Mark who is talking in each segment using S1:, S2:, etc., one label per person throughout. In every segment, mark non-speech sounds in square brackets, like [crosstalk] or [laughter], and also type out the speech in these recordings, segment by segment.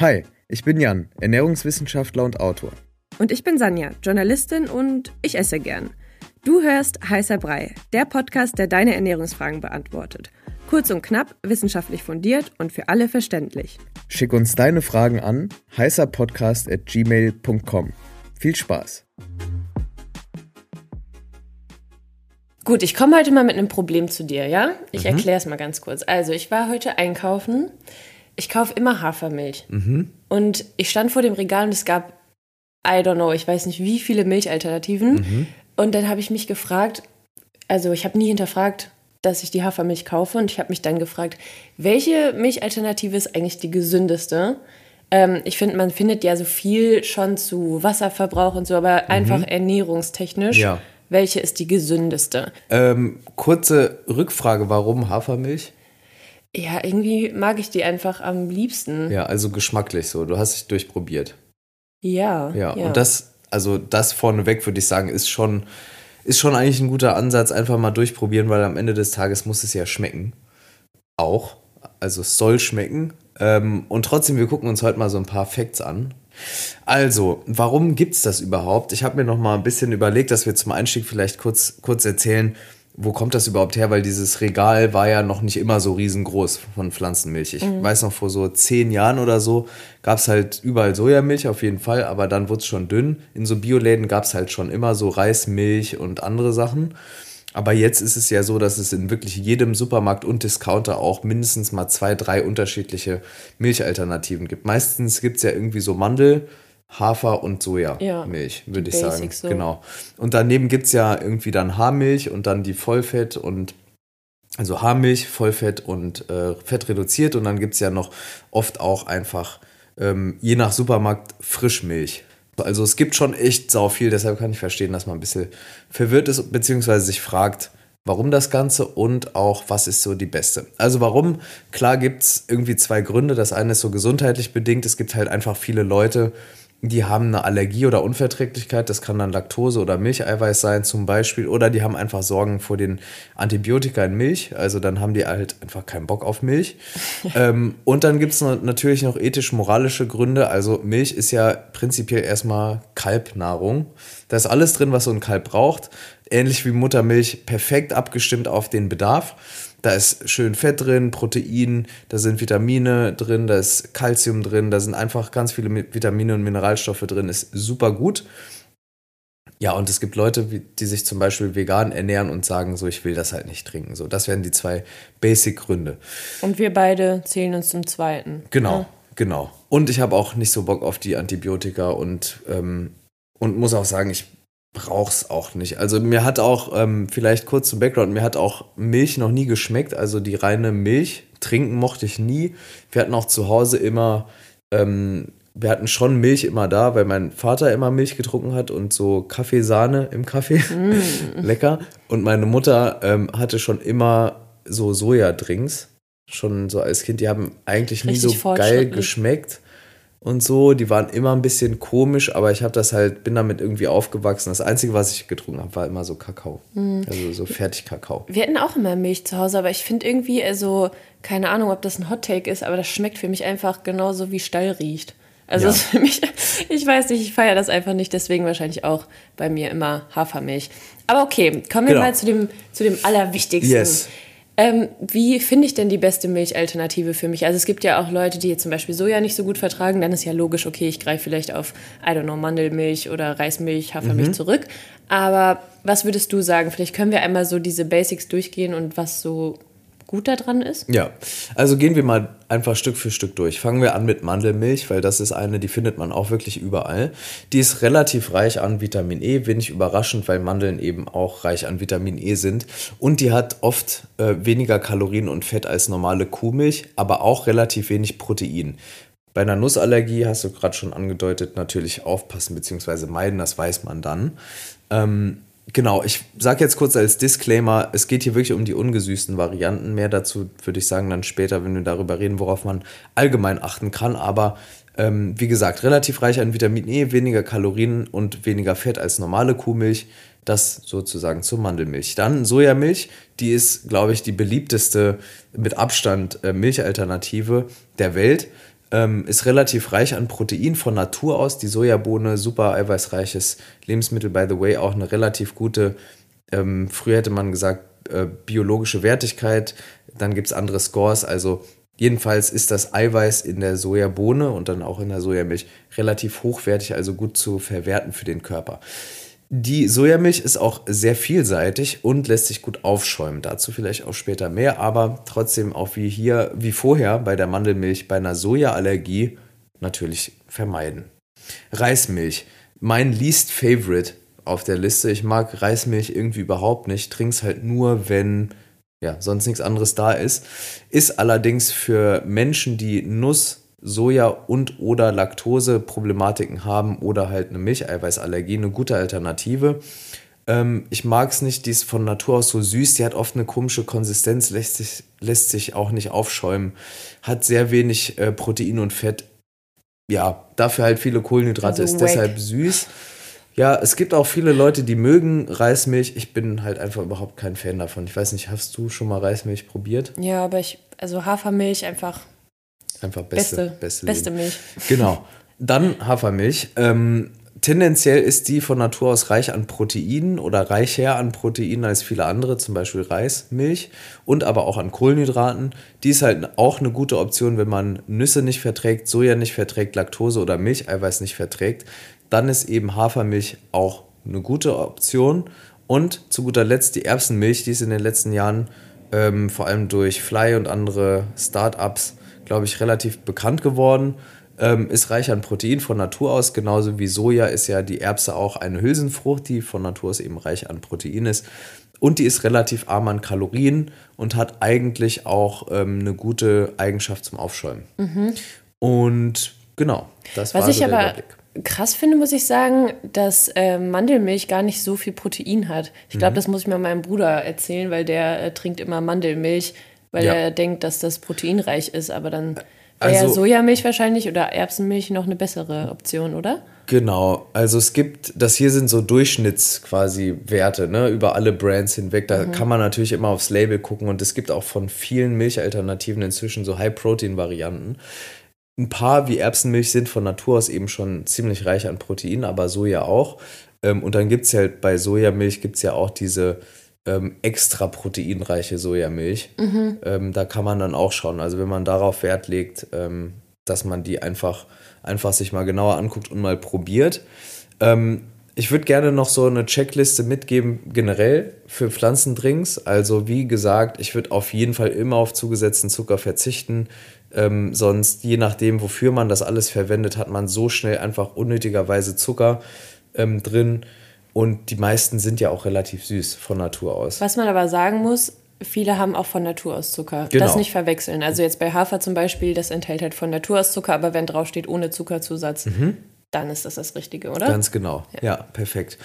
S1: Hi, ich bin Jan, Ernährungswissenschaftler und Autor.
S2: Und ich bin Sanja, Journalistin und ich esse gern. Du hörst Heißer Brei, der Podcast, der deine Ernährungsfragen beantwortet. Kurz und knapp, wissenschaftlich fundiert und für alle verständlich.
S1: Schick uns deine Fragen an heißerpodcast.gmail.com. Viel Spaß!
S2: Gut, ich komme heute mal mit einem Problem zu dir, ja? Ich mhm. erkläre es mal ganz kurz. Also, ich war heute einkaufen. Ich kaufe immer Hafermilch. Mhm. Und ich stand vor dem Regal und es gab, I don't know, ich weiß nicht, wie viele Milchalternativen. Mhm. Und dann habe ich mich gefragt, also ich habe nie hinterfragt, dass ich die Hafermilch kaufe und ich habe mich dann gefragt, welche Milchalternative ist eigentlich die gesündeste? Ähm, ich finde, man findet ja so viel schon zu Wasserverbrauch und so, aber mhm. einfach ernährungstechnisch. Ja. Welche ist die gesündeste?
S1: Ähm, kurze Rückfrage, warum Hafermilch?
S2: Ja, irgendwie mag ich die einfach am liebsten.
S1: Ja, also geschmacklich so. Du hast dich durchprobiert.
S2: Ja.
S1: Ja, ja. und das also das vorneweg würde ich sagen, ist schon, ist schon eigentlich ein guter Ansatz, einfach mal durchprobieren, weil am Ende des Tages muss es ja schmecken. Auch. Also es soll schmecken. Ähm, und trotzdem, wir gucken uns heute mal so ein paar Facts an. Also, warum gibt es das überhaupt? Ich habe mir noch mal ein bisschen überlegt, dass wir zum Einstieg vielleicht kurz, kurz erzählen, wo kommt das überhaupt her? Weil dieses Regal war ja noch nicht immer so riesengroß von Pflanzenmilch. Ich mhm. weiß noch, vor so zehn Jahren oder so gab es halt überall Sojamilch auf jeden Fall, aber dann wurde es schon dünn. In so Bioläden gab es halt schon immer so Reismilch und andere Sachen. Aber jetzt ist es ja so, dass es in wirklich jedem Supermarkt und Discounter auch mindestens mal zwei, drei unterschiedliche Milchalternativen gibt. Meistens gibt es ja irgendwie so Mandel, Hafer und Sojamilch, ja, würde ich sagen. So. Genau. Und daneben gibt es ja irgendwie dann Haarmilch und dann die Vollfett und also Haarmilch, Vollfett und äh, Fett reduziert. Und dann gibt es ja noch oft auch einfach, ähm, je nach Supermarkt, Frischmilch. Also es gibt schon echt sau viel, deshalb kann ich verstehen, dass man ein bisschen verwirrt ist, beziehungsweise sich fragt, warum das Ganze und auch, was ist so die beste. Also warum? Klar gibt es irgendwie zwei Gründe. Das eine ist so gesundheitlich bedingt. Es gibt halt einfach viele Leute, die haben eine Allergie oder Unverträglichkeit, das kann dann Laktose oder Milcheiweiß sein zum Beispiel, oder die haben einfach Sorgen vor den Antibiotika in Milch, also dann haben die halt einfach keinen Bock auf Milch. [laughs] ähm, und dann gibt es natürlich noch ethisch-moralische Gründe, also Milch ist ja prinzipiell erstmal Kalbnahrung. Da ist alles drin, was so ein Kalb braucht, ähnlich wie Muttermilch, perfekt abgestimmt auf den Bedarf. Da ist schön Fett drin, Protein, da sind Vitamine drin, da ist Kalzium drin, da sind einfach ganz viele Vitamine und Mineralstoffe drin, ist super gut. Ja, und es gibt Leute, die sich zum Beispiel vegan ernähren und sagen, so, ich will das halt nicht trinken. So, das wären die zwei Basic-Gründe.
S2: Und wir beide zählen uns zum zweiten.
S1: Genau, ja. genau. Und ich habe auch nicht so Bock auf die Antibiotika und, ähm, und muss auch sagen, ich brauch's auch nicht. Also mir hat auch, ähm, vielleicht kurz zum Background, mir hat auch Milch noch nie geschmeckt. Also die reine Milch trinken mochte ich nie. Wir hatten auch zu Hause immer, ähm, wir hatten schon Milch immer da, weil mein Vater immer Milch getrunken hat und so Kaffeesahne im Kaffee. Mm. [laughs] Lecker. Und meine Mutter ähm, hatte schon immer so Sojadrinks. Schon so als Kind. Die haben eigentlich nie Richtig so geil geschmeckt und so. Die waren immer ein bisschen komisch, aber ich habe das halt, bin damit irgendwie aufgewachsen. Das Einzige, was ich getrunken habe, war immer so Kakao. Mhm. Also so Fertigkakao.
S2: Wir hatten auch immer Milch zu Hause, aber ich finde irgendwie, also, keine Ahnung, ob das ein Hot Take ist, aber das schmeckt für mich einfach genauso wie Stall riecht. Also ja. [laughs] für mich, ich weiß nicht, ich feiere das einfach nicht, deswegen wahrscheinlich auch bei mir immer Hafermilch. Aber okay, kommen wir genau. mal zu dem, zu dem Allerwichtigsten. Yes. Ähm, wie finde ich denn die beste Milchalternative für mich? Also es gibt ja auch Leute, die zum Beispiel Soja nicht so gut vertragen. Dann ist ja logisch, okay, ich greife vielleicht auf, I don't know, Mandelmilch oder Reismilch, Hafermilch mhm. zurück. Aber was würdest du sagen? Vielleicht können wir einmal so diese Basics durchgehen und was so gut daran ist?
S1: Ja, also gehen wir mal einfach Stück für Stück durch. Fangen wir an mit Mandelmilch, weil das ist eine, die findet man auch wirklich überall. Die ist relativ reich an Vitamin E, wenig überraschend, weil Mandeln eben auch reich an Vitamin E sind. Und die hat oft äh, weniger Kalorien und Fett als normale Kuhmilch, aber auch relativ wenig Protein. Bei einer Nussallergie hast du gerade schon angedeutet, natürlich aufpassen bzw. meiden, das weiß man dann. Ähm, Genau, ich sage jetzt kurz als Disclaimer, es geht hier wirklich um die ungesüßten Varianten. Mehr dazu würde ich sagen dann später, wenn wir darüber reden, worauf man allgemein achten kann. Aber ähm, wie gesagt, relativ reich an Vitamin E, weniger Kalorien und weniger Fett als normale Kuhmilch. Das sozusagen zur Mandelmilch. Dann Sojamilch, die ist, glaube ich, die beliebteste mit Abstand äh, Milchalternative der Welt. Ähm, ist relativ reich an Protein von Natur aus. Die Sojabohne, super eiweißreiches Lebensmittel, by the way, auch eine relativ gute, ähm, früher hätte man gesagt, äh, biologische Wertigkeit. Dann gibt es andere Scores. Also jedenfalls ist das Eiweiß in der Sojabohne und dann auch in der Sojamilch relativ hochwertig, also gut zu verwerten für den Körper. Die Sojamilch ist auch sehr vielseitig und lässt sich gut aufschäumen. Dazu vielleicht auch später mehr, aber trotzdem auch wie hier, wie vorher bei der Mandelmilch, bei einer Sojaallergie natürlich vermeiden. Reismilch, mein least favorite auf der Liste. Ich mag Reismilch irgendwie überhaupt nicht. Trinke es halt nur, wenn ja, sonst nichts anderes da ist. Ist allerdings für Menschen, die Nuss Soja und oder Laktose-Problematiken haben oder halt eine Milcheiweißallergie eine gute Alternative. Ähm, ich mag es nicht, die ist von Natur aus so süß, die hat oft eine komische Konsistenz, lässt sich, lässt sich auch nicht aufschäumen, hat sehr wenig äh, Protein und Fett. Ja, dafür halt viele Kohlenhydrate, also ist wack. deshalb süß. Ja, es gibt auch viele Leute, die mögen Reismilch. Ich bin halt einfach überhaupt kein Fan davon. Ich weiß nicht, hast du schon mal Reismilch probiert?
S2: Ja, aber ich, also Hafermilch einfach
S1: Einfach beste,
S2: beste, beste, Milch.
S1: Genau. Dann Hafermilch. Ähm, tendenziell ist die von Natur aus reich an Proteinen oder reicher an Proteinen als viele andere, zum Beispiel Reismilch und aber auch an Kohlenhydraten. Die ist halt auch eine gute Option, wenn man Nüsse nicht verträgt, Soja nicht verträgt, Laktose oder Milcheiweiß nicht verträgt. Dann ist eben Hafermilch auch eine gute Option. Und zu guter Letzt die Erbsenmilch, die ist in den letzten Jahren ähm, vor allem durch Fly und andere Startups glaube ich, relativ bekannt geworden. Ähm, ist reich an Protein von Natur aus, genauso wie Soja ist ja die Erbse auch eine Hülsenfrucht, die von Natur aus eben reich an Protein ist. Und die ist relativ arm an Kalorien und hat eigentlich auch ähm, eine gute Eigenschaft zum Aufschäumen. Mhm. Und genau,
S2: das Was war ich so aber Überblick. krass finde, muss ich sagen, dass äh, Mandelmilch gar nicht so viel Protein hat. Ich glaube, mhm. das muss ich mal meinem Bruder erzählen, weil der äh, trinkt immer Mandelmilch weil ja. er denkt, dass das proteinreich ist. Aber dann wäre also, ja Sojamilch wahrscheinlich oder Erbsenmilch noch eine bessere Option, oder?
S1: Genau, also es gibt, das hier sind so Durchschnitts quasi Werte, ne, über alle Brands hinweg. Da mhm. kann man natürlich immer aufs Label gucken und es gibt auch von vielen Milchalternativen inzwischen so High-Protein-Varianten. Ein paar wie Erbsenmilch sind von Natur aus eben schon ziemlich reich an Protein, aber Soja auch. Ähm, und dann gibt es halt bei Sojamilch gibt es ja auch diese ähm, extra proteinreiche Sojamilch. Mhm. Ähm, da kann man dann auch schauen. Also wenn man darauf Wert legt, ähm, dass man die einfach, einfach sich mal genauer anguckt und mal probiert. Ähm, ich würde gerne noch so eine Checkliste mitgeben, generell für Pflanzendrinks. Also wie gesagt, ich würde auf jeden Fall immer auf zugesetzten Zucker verzichten. Ähm, sonst, je nachdem, wofür man das alles verwendet, hat man so schnell einfach unnötigerweise Zucker ähm, drin. Und die meisten sind ja auch relativ süß von Natur aus.
S2: Was man aber sagen muss, viele haben auch von Natur aus Zucker. Genau. Das nicht verwechseln. Also jetzt bei Hafer zum Beispiel, das enthält halt von Natur aus Zucker, aber wenn drauf steht ohne Zuckerzusatz, mhm. dann ist das das Richtige, oder?
S1: Ganz genau. Ja, ja perfekt.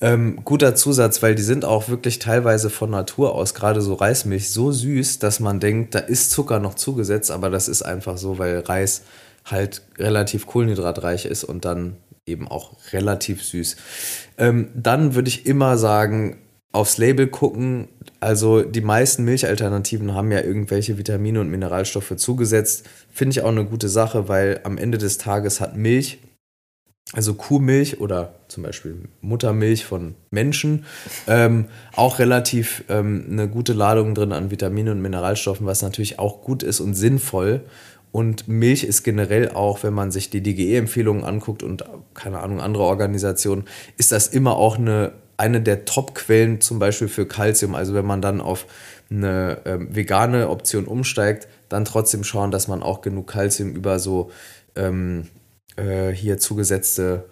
S1: Ähm, guter Zusatz, weil die sind auch wirklich teilweise von Natur aus, gerade so Reismilch, so süß, dass man denkt, da ist Zucker noch zugesetzt, aber das ist einfach so, weil Reis halt relativ kohlenhydratreich ist und dann eben auch relativ süß. Ähm, dann würde ich immer sagen, aufs Label gucken. Also die meisten Milchalternativen haben ja irgendwelche Vitamine und Mineralstoffe zugesetzt. Finde ich auch eine gute Sache, weil am Ende des Tages hat Milch, also Kuhmilch oder zum Beispiel Muttermilch von Menschen, ähm, auch relativ ähm, eine gute Ladung drin an Vitaminen und Mineralstoffen, was natürlich auch gut ist und sinnvoll. Und Milch ist generell auch, wenn man sich die DGE-Empfehlungen anguckt und keine Ahnung, andere Organisationen, ist das immer auch eine, eine der Top-Quellen zum Beispiel für Kalzium. Also wenn man dann auf eine ähm, vegane Option umsteigt, dann trotzdem schauen, dass man auch genug Kalzium über so ähm, äh, hier zugesetzte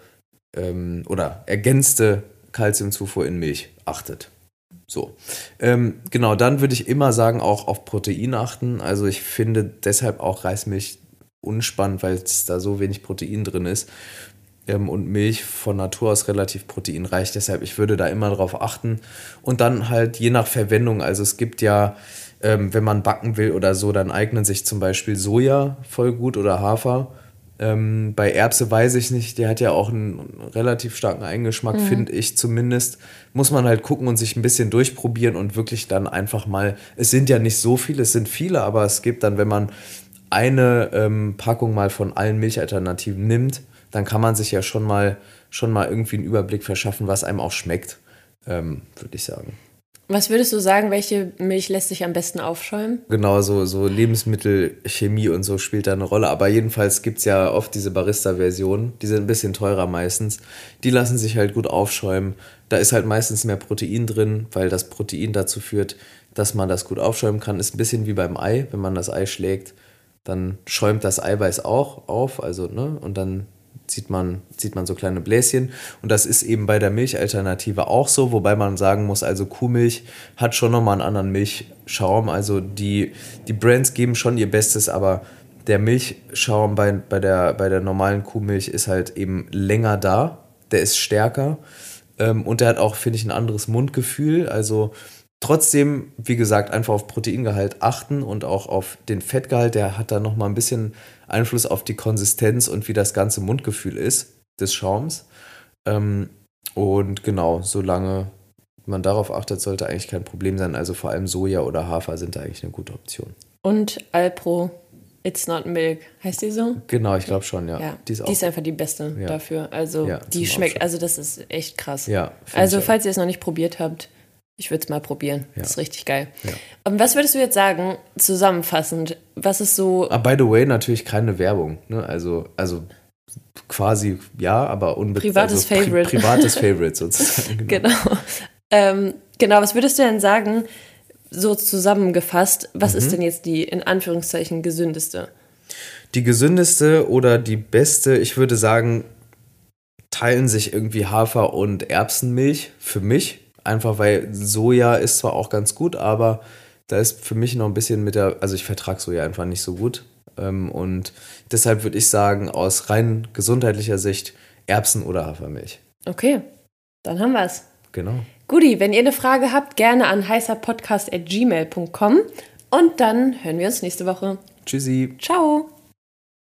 S1: ähm, oder ergänzte Kalziumzufuhr in Milch achtet. So. Ähm, genau, dann würde ich immer sagen, auch auf Protein achten. Also ich finde deshalb auch Reismilch unspannend, weil es da so wenig Protein drin ist. Ähm, und Milch von Natur aus relativ proteinreich. Deshalb, ich würde da immer drauf achten. Und dann halt je nach Verwendung. Also es gibt ja, ähm, wenn man backen will oder so, dann eignen sich zum Beispiel Soja voll gut oder Hafer. Ähm, bei Erbse weiß ich nicht, der hat ja auch einen relativ starken Eingeschmack, mhm. finde ich zumindest. Muss man halt gucken und sich ein bisschen durchprobieren und wirklich dann einfach mal, es sind ja nicht so viele, es sind viele, aber es gibt dann, wenn man eine ähm, Packung mal von allen Milchalternativen nimmt, dann kann man sich ja schon mal, schon mal irgendwie einen Überblick verschaffen, was einem auch schmeckt, ähm, würde ich sagen.
S2: Was würdest du sagen, welche Milch lässt sich am besten aufschäumen?
S1: Genau, so, so Lebensmittelchemie und so spielt da eine Rolle. Aber jedenfalls gibt es ja oft diese Barista-Versionen, die sind ein bisschen teurer meistens. Die lassen sich halt gut aufschäumen. Da ist halt meistens mehr Protein drin, weil das Protein dazu führt, dass man das gut aufschäumen kann. Ist ein bisschen wie beim Ei, wenn man das Ei schlägt, dann schäumt das Eiweiß auch auf, also, ne, und dann sieht man, sieht man so kleine Bläschen. Und das ist eben bei der Milchalternative auch so, wobei man sagen muss, also Kuhmilch hat schon nochmal einen anderen Milchschaum. Also die, die Brands geben schon ihr Bestes, aber der Milchschaum bei, bei, der, bei der normalen Kuhmilch ist halt eben länger da. Der ist stärker. Ähm, und der hat auch, finde ich, ein anderes Mundgefühl. Also Trotzdem, wie gesagt, einfach auf Proteingehalt achten und auch auf den Fettgehalt. Der hat da nochmal ein bisschen Einfluss auf die Konsistenz und wie das ganze Mundgefühl ist des Schaums. Ähm, und genau, solange man darauf achtet, sollte eigentlich kein Problem sein. Also vor allem Soja oder Hafer sind da eigentlich eine gute Option.
S2: Und Alpro It's Not Milk, heißt die so?
S1: Genau, ich glaube schon, ja.
S2: ja. Die, ist die, ist einfach die beste ja. dafür. Also
S1: ja,
S2: die schmeckt, also das ist echt krass.
S1: Ja.
S2: Also falls ihr es noch nicht probiert habt, ich würde es mal probieren. Ja. Das ist richtig geil. Ja. Und was würdest du jetzt sagen, zusammenfassend? Was ist so.
S1: Ah, by the way, natürlich keine Werbung. Ne? Also, also quasi ja, aber unbedingt.
S2: Privates also, Favorite.
S1: Pri privates [laughs] Favorite sozusagen.
S2: Genau. Genau. Ähm, genau, was würdest du denn sagen, so zusammengefasst, was mhm. ist denn jetzt die in Anführungszeichen gesündeste?
S1: Die gesündeste oder die beste, ich würde sagen, teilen sich irgendwie Hafer und Erbsenmilch für mich Einfach weil Soja ist zwar auch ganz gut, aber da ist für mich noch ein bisschen mit der, also ich vertrage Soja einfach nicht so gut. Ähm, und deshalb würde ich sagen, aus rein gesundheitlicher Sicht Erbsen oder Hafermilch.
S2: Okay, dann haben wir es.
S1: Genau.
S2: Guti, wenn ihr eine Frage habt, gerne an heißerpodcast.gmail.com und dann hören wir uns nächste Woche.
S1: Tschüssi.
S2: Ciao.